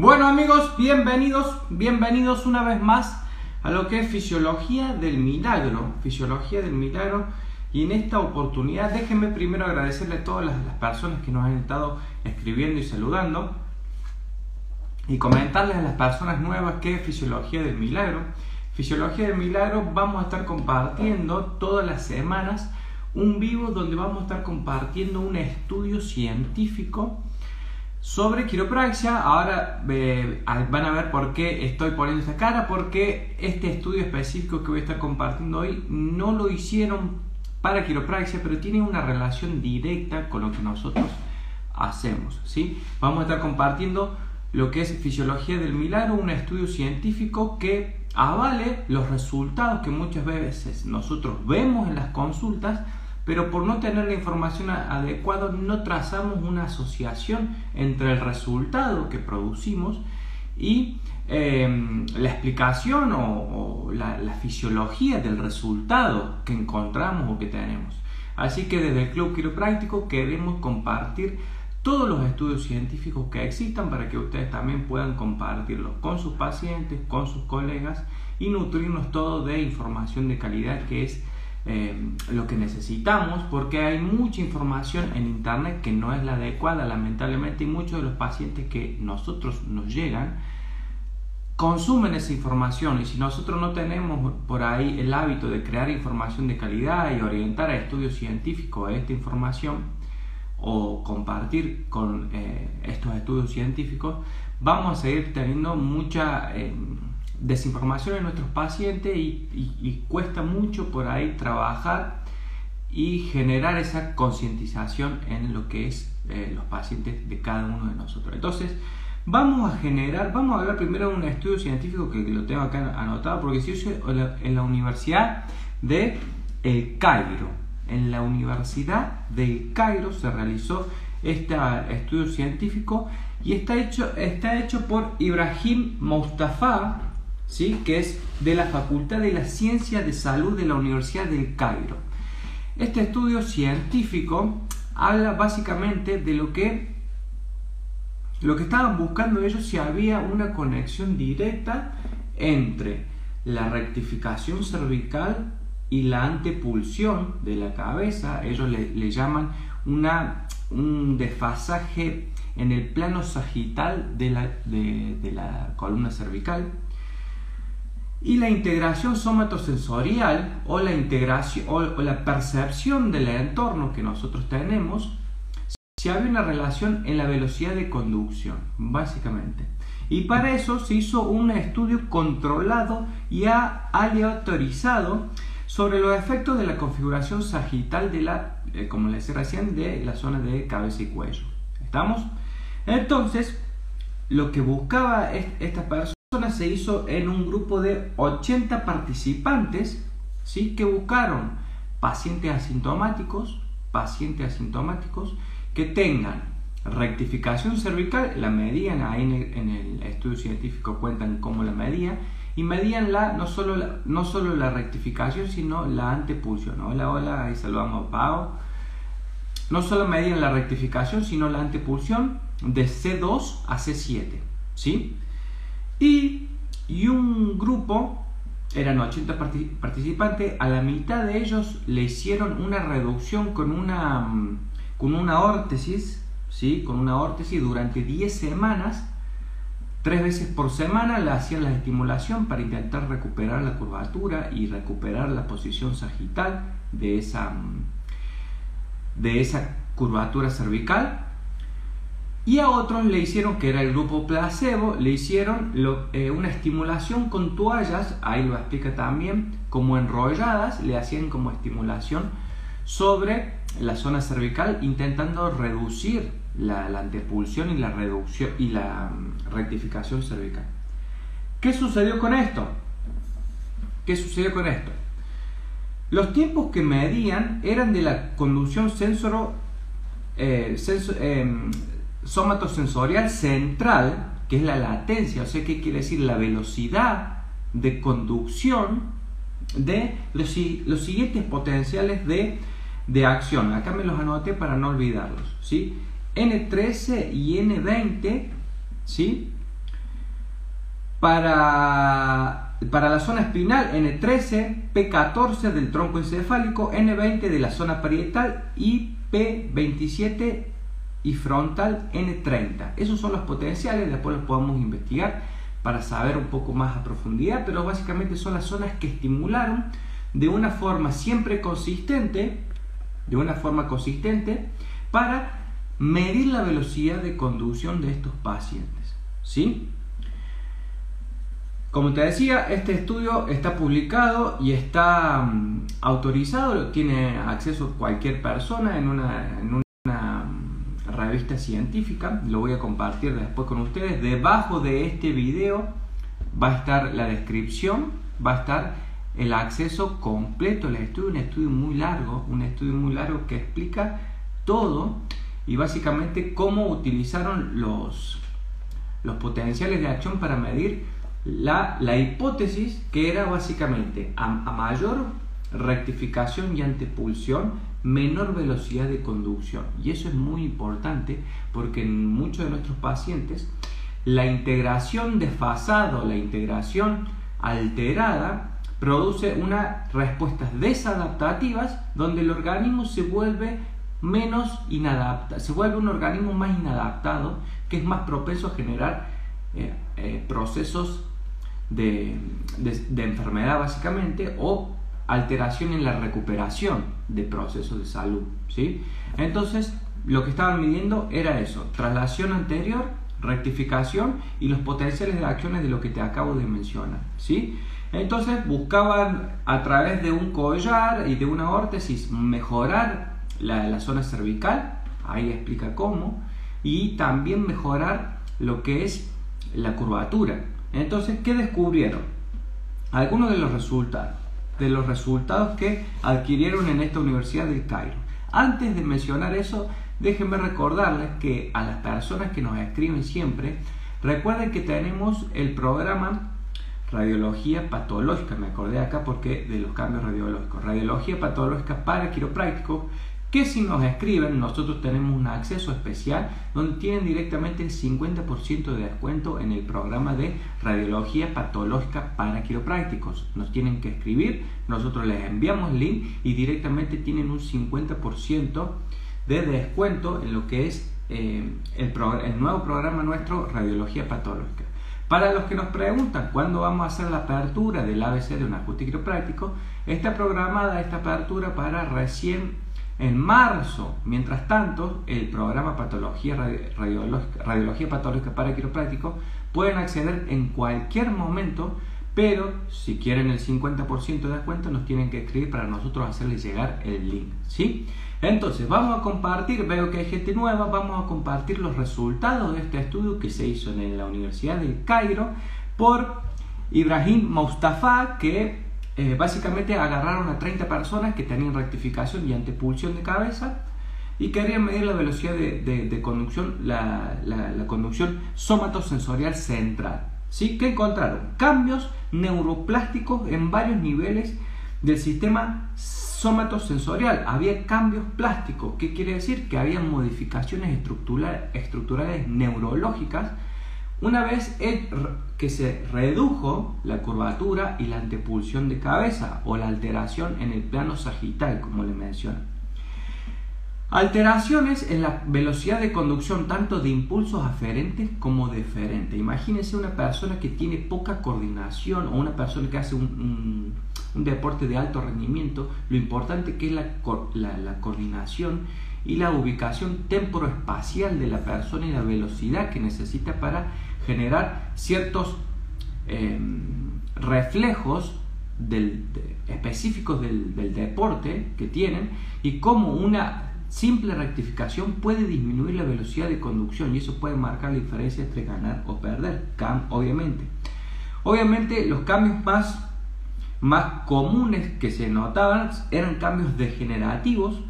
Bueno amigos, bienvenidos, bienvenidos una vez más a lo que es Fisiología del Milagro. Fisiología del Milagro. Y en esta oportunidad déjenme primero agradecerle a todas las, personas que nos han estado escribiendo y saludando. Y comentarles a las personas nuevas que es Fisiología del Milagro. Fisiología del Milagro vamos a estar compartiendo todas las semanas un vivo donde vamos a estar compartiendo un estudio científico sobre quiropraxia. Ahora eh, van a ver por qué estoy poniendo esta cara, porque este estudio específico que voy a estar compartiendo hoy no lo hicieron para quiropraxia, pero tiene una relación directa con lo que nosotros hacemos. ¿sí? Vamos a estar compartiendo lo que es fisiología del milagro, un estudio científico que avale los resultados que muchas veces nosotros vemos en las consultas pero por no tener la información adecuada no trazamos una asociación entre el resultado que producimos y em, la explicación o, la, fisiología del resultado que encontramos o que tenemos. Así que desde el Club Quiropráctico queremos compartir todos los estudios científicos que existan para que ustedes también puedan compartirlos con sus pacientes, con sus colegas y nutrirnos todo de información de calidad que es eh, lo que necesitamos porque hay mucha información en internet que no es la adecuada lamentablemente y muchos de los pacientes que nosotros nos llegan consumen esa información y si nosotros no tenemos por ahí el hábito de crear información de calidad y orientar a estudios científicos a esta información o compartir con eh, estos estudios científicos vamos a seguir teniendo mucha eh, desinformación en nuestros pacientes y, cuesta mucho por ahí trabajar y generar esa concientización en lo que es eh, los pacientes de cada uno de nosotros. Entonces, vamos a generar, vamos a hablar primero de un estudio científico que lo tengo acá anotado porque si yo en la Universidad de El Cairo. En la Universidad de Cairo se realizó este estudio científico y está hecho, está hecho por Ibrahim Mustafa, ¿sí? que es de la Facultad de la Ciencia de Salud de la Universidad del Cairo. Este estudio científico habla básicamente de lo que, lo que estaban buscando ellos si había una conexión directa entre la rectificación cervical y la antepulsión de la cabeza. Ellos le, llaman una, un desfasaje en el plano sagital de la, de la columna cervical y la integración somatosensorial o la integración o, la percepción del entorno que nosotros tenemos si había una relación en la velocidad de conducción, básicamente. Y para eso se hizo un estudio controlado y aleatorizado sobre los efectos de la configuración sagital de la, eh, como les decía recién, de la zona de cabeza y cuello. ¿Estamos? Entonces, lo que buscaba esta persona se hizo en un grupo de 80 participantes ¿sí? que buscaron pacientes asintomáticos, pacientes asintomáticos que tengan rectificación cervical, la medían ahí en el, estudio científico cuentan cómo la medían y medían la, no, solo la, no solo la rectificación sino la antepulsión. Hola, hola, ahí saludamos a Pau. No solo medían la rectificación sino la antepulsión de C2 a C7. ¿sí? Y, un grupo, eran 80 participantes, a la mitad de ellos le hicieron una reducción con una, mm, con una órtesis, ¿sí? con una órtesis durante 10 semanas, tres veces por semana le hacían la estimulación para intentar recuperar la curvatura y recuperar la posición sagital de esa, mm, de esa curvatura cervical y a otros le hicieron, que era el grupo placebo, le hicieron eh, una estimulación con toallas, ahí lo explica también, como enrolladas, le hacían como estimulación sobre la zona cervical, intentando reducir la, antepulsión y la reducción y la mm, rectificación cervical. ¿Qué sucedió con esto? ¿Qué sucedió con esto? Los tiempos que medían eran de la conducción sensoro, eh, em, somatosensorial central, que es la latencia, o sea, ¿qué quiere decir? La velocidad de conducción de los, siguientes potenciales de, de, acción. Acá me los anoté para no olvidarlos. ¿sí? N13 y N20 ¿sí? Para, para la zona espinal N13, P14 del tronco encefálico, N20 de la zona parietal y P27 y frontal N30. Esos son los potenciales, después los podemos investigar para saber un poco más a profundidad, pero básicamente son las zonas que estimularon de una forma siempre consistente, de una forma consistente, para medir la velocidad de conducción de estos pacientes. ¿Sí? Como te decía, este estudio está publicado y está mm, autorizado, tiene acceso cualquier persona en una, en una revista científica, lo voy a compartir después con ustedes. Debajo de este video va a estar la descripción, va a estar el acceso completo al estudio, un estudio muy largo, un estudio muy largo que explica todo y básicamente cómo utilizaron los, los potenciales de acción para medir la, la hipótesis que era básicamente a, mayor rectificación y antepulsión, menor velocidad de conducción. Y eso es muy importante porque en muchos de nuestros pacientes la integración desfasada la integración alterada produce unas respuestas desadaptativas donde el organismo se vuelve menos inadaptado, se vuelve un organismo más inadaptado que es más propenso a generar eh, eh, procesos de, enfermedad básicamente o alteración en la recuperación de procesos de salud. ¿sí? Entonces, lo que estaban midiendo era eso, traslación anterior, rectificación y los potenciales de acciones de lo que te acabo de mencionar. ¿sí? Entonces buscaban a través de un collar y de una órtesis mejorar la, zona cervical, ahí explica cómo, y también mejorar lo que es la curvatura. Entonces, ¿qué descubrieron? Algunos de los resultados, de los resultados que adquirieron en esta Universidad del Cairo. Antes de mencionar eso, déjenme recordarles que a las personas que nos escriben siempre, recuerden que tenemos el programa radiología patológica, me acordé acá porque de los cambios radiológicos, radiología patológica para quiroprácticos, que si nos escriben nosotros tenemos un acceso especial donde tienen directamente el 50% de descuento en el programa de radiología patológica para quiroprácticos. Nos tienen que escribir, nosotros les enviamos el link y directamente tienen un 50% de descuento en lo que es eh, el, el nuevo programa nuestro Radiología Patológica. Para los que nos preguntan cuándo vamos a hacer la apertura del ABC de un ajuste quiropráctico, está programada esta apertura para recién en marzo, mientras tanto, el programa Patología Radiología Patológica para Quiropráctico pueden acceder en cualquier momento, pero si quieren el 50% de descuento nos tienen que escribir para nosotros hacerles llegar el link, ¿sí? Entonces, vamos a compartir, veo que hay gente nueva, vamos a compartir los resultados de este estudio que se hizo en la Universidad del Cairo por Ibrahim Mustafa, que eh, básicamente agarraron a 30 personas que tenían rectificación y antepulsión de cabeza y querían medir la velocidad de, conducción, la, conducción somatosensorial central. ¿Sí? ¿Qué encontraron? Cambios neuroplásticos en varios niveles del sistema somatosensorial. Había cambios plásticos. ¿Qué quiere decir? Que había modificaciones estructurales neurológicas una vez que se redujo la curvatura y la antepulsión de cabeza o la alteración en el plano sagital, como le mencioné. Alteraciones en la velocidad de conducción tanto de impulsos aferentes como deferentes. Imagínense una persona que tiene poca coordinación o una persona que hace un, deporte de alto rendimiento. Lo importante que es la, la coordinación y la ubicación temporoespacial de la persona y la velocidad que necesita para generar ciertos em, reflejos específicos del, deporte que tienen y cómo una simple rectificación puede disminuir la velocidad de conducción y eso puede marcar la diferencia entre ganar o perder, obviamente. Obviamente los cambios más, más comunes que se notaban eran cambios degenerativos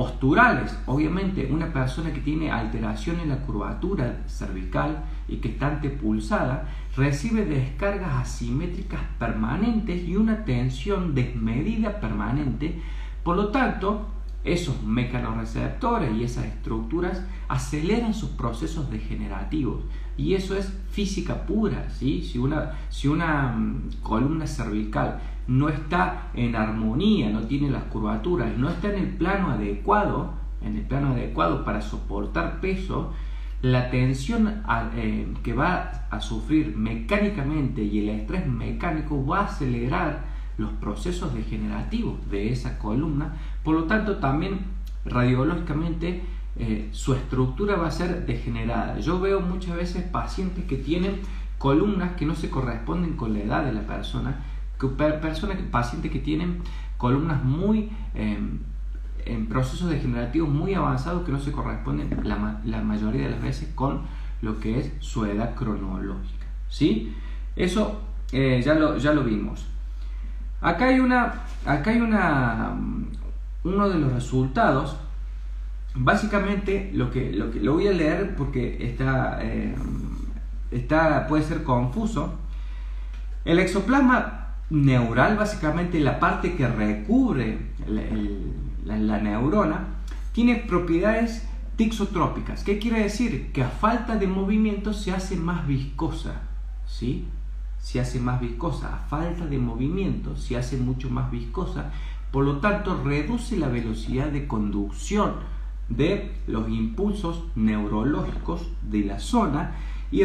posturales. Obviamente, una persona que tiene alteración en la curvatura cervical y que está antepulsada recibe descargas asimétricas permanentes y una tensión desmedida permanente. Por lo tanto, esos mecanorreceptores y esas estructuras aceleran sus procesos degenerativos. Y eso es física pura. ¿sí? Si, una, si una mm, columna cervical no está en armonía, no tiene las curvaturas, no está en el plano adecuado, en el plano adecuado para soportar peso, la tensión eh, que va a sufrir mecánicamente y el estrés mecánico va a acelerar los procesos degenerativos de esa columna, por lo tanto también radiológicamente eh, su estructura va a ser degenerada. Yo veo muchas veces pacientes que tienen columnas que no se corresponden con la edad de la persona, personas, pacientes que tienen columnas muy em, en procesos degenerativos muy avanzados que no se corresponden la, mayoría de las veces con lo que es su edad cronológica. ¿sí? Eso eh, ya, lo, ya lo vimos. Acá hay una, acá hay una, mm, uno de los resultados. Básicamente lo que, lo que lo voy a leer porque está, eh, está, puede ser confuso. El exoplasma neural, básicamente la parte que recubre el la, neurona, tiene propiedades tixotrópicas. ¿Qué quiere decir? Que a falta de movimiento se hace más viscosa. ¿sí? Se hace más viscosa. A falta de movimiento se hace mucho más viscosa. Por lo tanto, reduce la velocidad de conducción de los impulsos neurológicos de la zona y,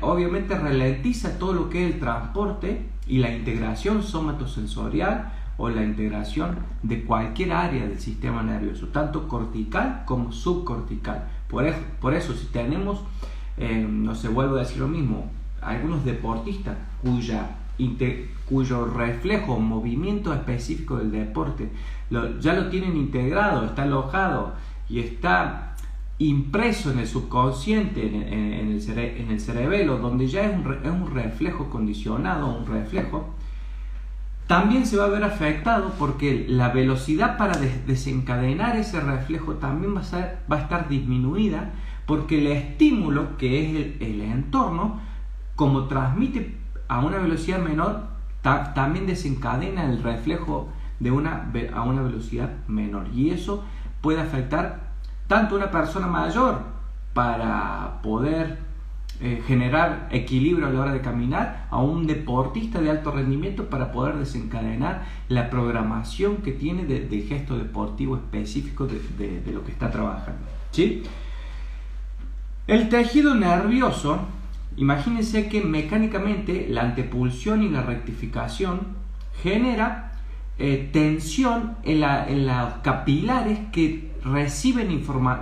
obviamente ralentiza todo lo que es el transporte y la integración somatosensorial o la integración de cualquier área del sistema nervioso, tanto cortical como subcortical. Por eso, por eso si tenemos, eh, no se vuelvo a decir lo mismo, algunos deportistas cuya cuyo reflejo, movimiento específico del deporte, ya lo tienen integrado, está alojado y está impreso en el subconsciente, en, el, en el, cerebelo, donde ya es un, es un reflejo condicionado, un reflejo, también se va a ver afectado porque la velocidad para desencadenar ese reflejo también va a, estar disminuida porque el estímulo que es el, entorno, como transmite a una velocidad menor, también desencadena el reflejo de una, a una velocidad menor. Y eso puede afectar tanto a una persona mayor para poder eh, generar equilibrio a la hora de caminar a un deportista de alto rendimiento para poder desencadenar la programación que tiene de, gesto deportivo específico de, lo que está trabajando. ¿sí? El tejido nervioso, imagínense que mecánicamente la antepulsión y la rectificación genera eh, tensión en, la, en los capilares que reciben,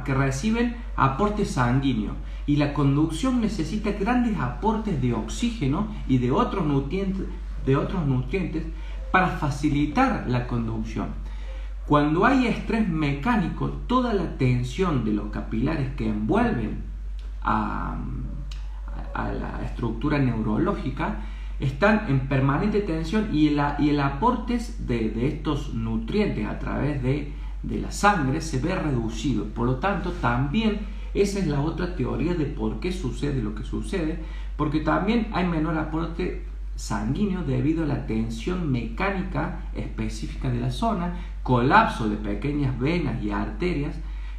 que reciben aporte sanguíneo y la conducción necesita grandes aportes de oxígeno y de otros nutrientes, de otros nutrientes para facilitar la conducción. Cuando hay estrés mecánico, toda la tensión de los capilares que envuelven a, la estructura neurológica están en permanente tensión y el, y el aporte de, de, estos nutrientes a través de, de la sangre se ve reducido. Por lo tanto, también esa es la otra teoría de por qué sucede lo que sucede, porque también hay menor aporte sanguíneo debido a la tensión mecánica específica de la zona, colapso de pequeñas venas y arterias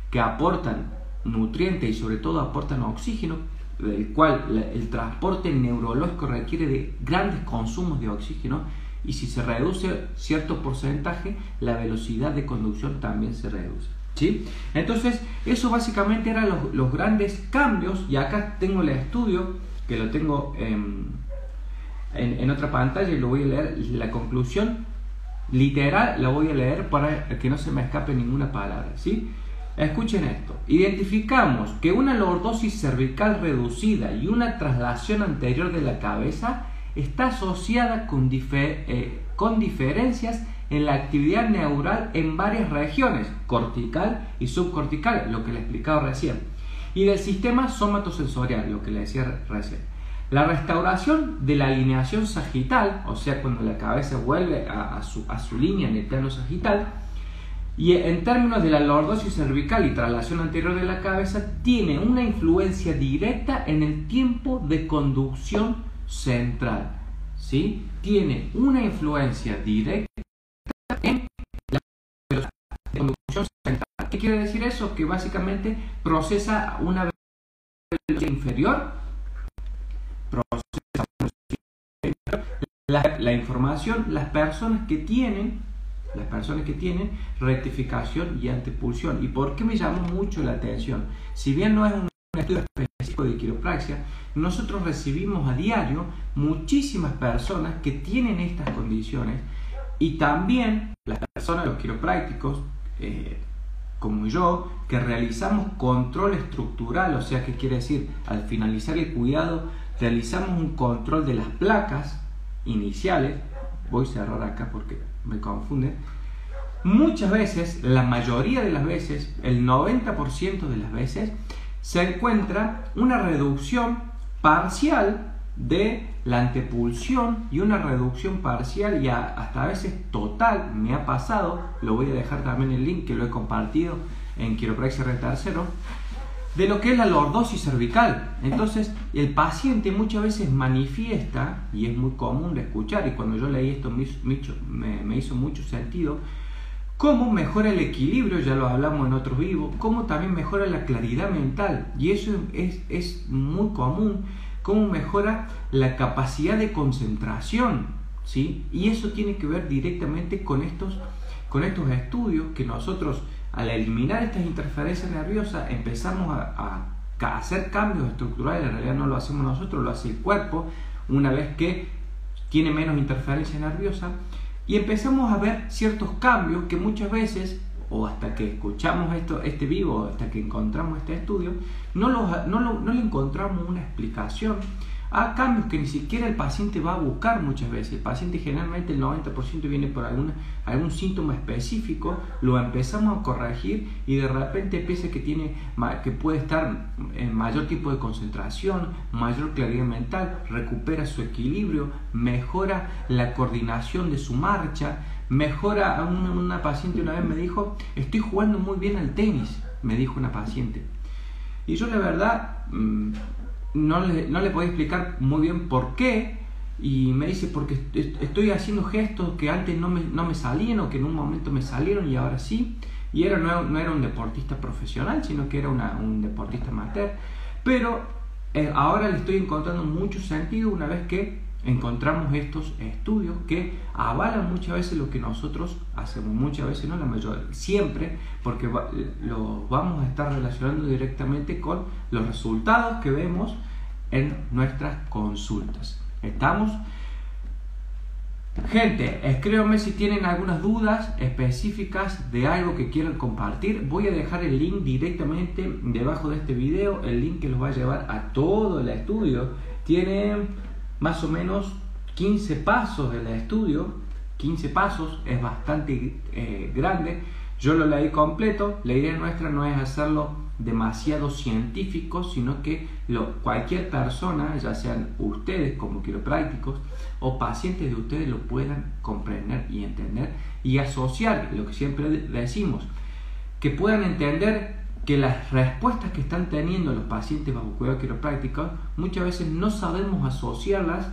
que aportan nutrientes y sobre todo aportan oxígeno, del cual el transporte neurológico requiere de grandes consumos de oxígeno y si se reduce cierto porcentaje, la velocidad de conducción también se reduce. ¿Sí? Entonces, eso básicamente eran los, grandes cambios, y acá tengo el estudio, que lo tengo en, en, otra pantalla y lo voy a leer, la conclusión literal la voy a leer para que no se me escape ninguna palabra, ¿sí? Escuchen esto, identificamos que una lordosis cervical reducida y una traslación anterior de la cabeza está asociada con, eh, con diferencias en la actividad neural en varias regiones, cortical y subcortical, lo que le he explicado recién, y del sistema somatosensorial, lo que le decía recién. La restauración de la alineación sagital, o sea, cuando la cabeza vuelve a, su, a su, línea en el plano sagital, y en términos de la lordosis cervical y traslación anterior de la cabeza, tiene una influencia directa en el tiempo de conducción central. ¿sí? Tiene una influencia directa en la conducción quiere decir eso? Que básicamente procesa una velocidad inferior, procesa la, la información, las personas que tienen las personas que tienen rectificación y antepulsión. ¿Y por qué me llamó mucho la atención? Si bien no es un estudio específico de quiropraxia, nosotros recibimos a diario muchísimas personas que tienen estas condiciones y también las personas, los quiroprácticos, eh, como yo, que realizamos control estructural, o sea, ¿qué quiere decir? Al finalizar el cuidado, realizamos un control de las placas iniciales. Voy a cerrar acá porque me confunde. Muchas veces, la mayoría de las veces, el 90% de las veces, se encuentra una reducción parcial de la antepulsión y una reducción parcial y hasta a veces total, me ha pasado, lo voy a dejar también el link que lo he compartido en Quiropraxia Tercero, de lo que es la lordosis cervical. Entonces, el paciente muchas veces manifiesta, y es muy común de escuchar, y cuando yo leí esto me, me hizo mucho sentido, cómo mejora el equilibrio, ya lo hablamos en otros vivos, cómo también mejora la claridad mental, y eso es, es muy común, cómo mejora la capacidad de concentración, ¿sí? Y eso tiene que ver directamente con estos, con estos estudios que nosotros al eliminar estas interferencias nerviosas empezamos a, hacer cambios estructurales, en realidad no lo hacemos nosotros, lo hace el cuerpo, una vez que tiene menos interferencia nerviosa, y empezamos a ver ciertos cambios que muchas veces, o hasta que escuchamos esto, este vivo, hasta que encontramos este estudio, no, no, no le encontramos una explicación a cambios que ni siquiera el paciente va a buscar muchas veces. El paciente generalmente el 90% viene por algún síntoma específico, lo empezamos a corregir y de repente piensa que, tiene, que puede estar en mayor tipo de concentración, mayor claridad mental, recupera su equilibrio, mejora la coordinación de su marcha, mejora, una, una paciente una vez me dijo, estoy jugando muy bien al tenis, me dijo una paciente. Y yo la verdad mm, no le, no le podía explicar muy bien por qué. Y me dice, porque estoy haciendo gestos que antes no me, no me salían o que en un momento me salieron y ahora sí. Y era, no, era un deportista profesional, sino que era un deportista amateur. Pero eh, ahora le estoy encontrando mucho sentido una vez que encontramos estos estudios que avalan muchas veces lo que nosotros hacemos, muchas veces no la mayoría, siempre, porque lo vamos a estar relacionando directamente con los resultados que vemos en nuestras consultas. ¿Estamos? Gente, escríbanme si tienen algunas dudas específicas de algo que quieran compartir. Voy a dejar el link directamente debajo de este video, el link que los va a llevar a todo el estudio. Tiene más o menos 15 pasos del estudio, 15 pasos, es bastante eh, grande. Yo lo leí completo, la idea nuestra no es hacerlo demasiado científico, sino que cualquier persona, ya sean ustedes como quiroprácticos o pacientes de ustedes, lo puedan comprender y entender y asociar, lo que siempre decimos, que puedan entender que las respuestas que están teniendo los pacientes bajo cuidado quiropráctico muchas veces no sabemos asociarlas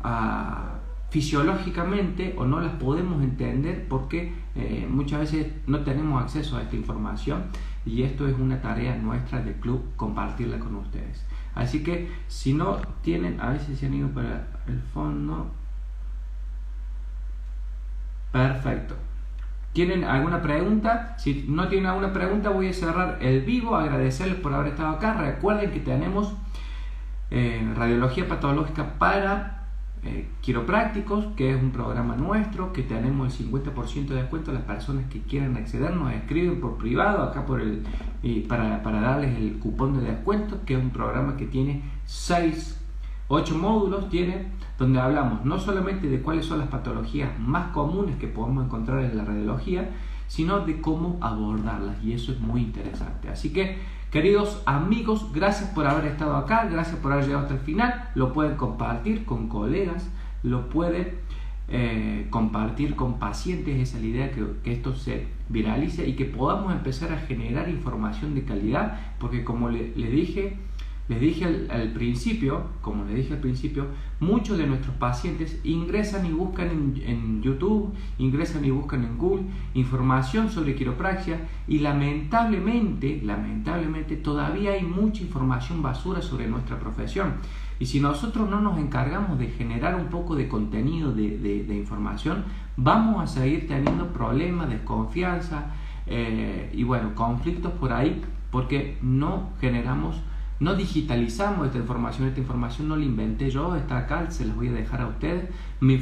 a, fisiológicamente o no las podemos entender porque eh, muchas veces no tenemos acceso a esta información y esto es una tarea nuestra del club compartirla con ustedes. Así que si no tienen, a veces se han ido para el fondo. Perfecto. ¿Tienen alguna pregunta? Si no tienen alguna pregunta, voy a cerrar el vivo. Agradecerles por haber estado acá. Recuerden que tenemos eh, radiología patológica para eh, quiroprácticos, que es un programa nuestro, que tenemos el 50% de descuento las personas que quieran acceder. Nos escriben por privado acá por el, para, para darles el cupón de descuento, que es un programa que tiene 6 Ocho módulos tiene donde hablamos no solamente de cuáles son las patologías más comunes que podemos encontrar en la radiología, sino de cómo abordarlas y eso es muy interesante. Así que, queridos amigos, gracias por haber estado acá, gracias por haber llegado hasta el final, lo pueden compartir con colegas, lo pueden eh, compartir con pacientes, esa es la idea, que, esto se viralice y que podamos empezar a generar información de calidad, porque como le, le dije, les dije al, principio, como les dije al principio, muchos de nuestros pacientes ingresan y buscan en, YouTube, ingresan y buscan en Google información sobre quiropraxia y lamentablemente, lamentablemente todavía hay mucha información basura sobre nuestra profesión. Y si nosotros no nos encargamos de generar un poco de contenido, de, de, información, vamos a seguir teniendo problemas, desconfianza eh, y bueno, conflictos por ahí porque no generamos no digitalizamos esta información, esta información no la inventé yo, está acá, se las voy a dejar a ustedes. Mi,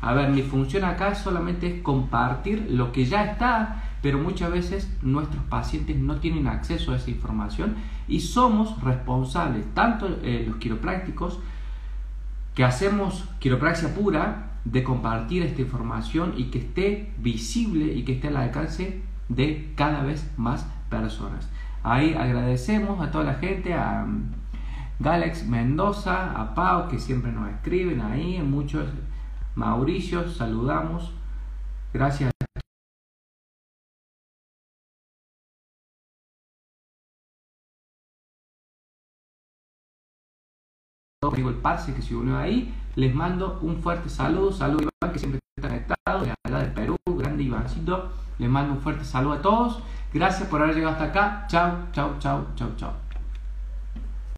a ver, mi función acá solamente es compartir lo que ya está, pero muchas veces nuestros pacientes no tienen acceso a esa información y somos responsables, tanto eh, los quiroprácticos, que hacemos quiropraxia pura, de compartir esta información y que esté visible y que esté al alcance de cada vez más personas. Ahí agradecemos a toda la gente, a um, Galex Mendoza, a Pau, que siempre nos escriben ahí, muchos, Mauricio, saludamos. Gracias. el Parse que se unió ahí, les mando un fuerte saludo, saludo Iván que siempre está conectado, de allá de Perú, grande Ivancito, les mando un fuerte saludo a todos Gracias por haber llegado hasta acá. Chao, chao, chao, chao, chao.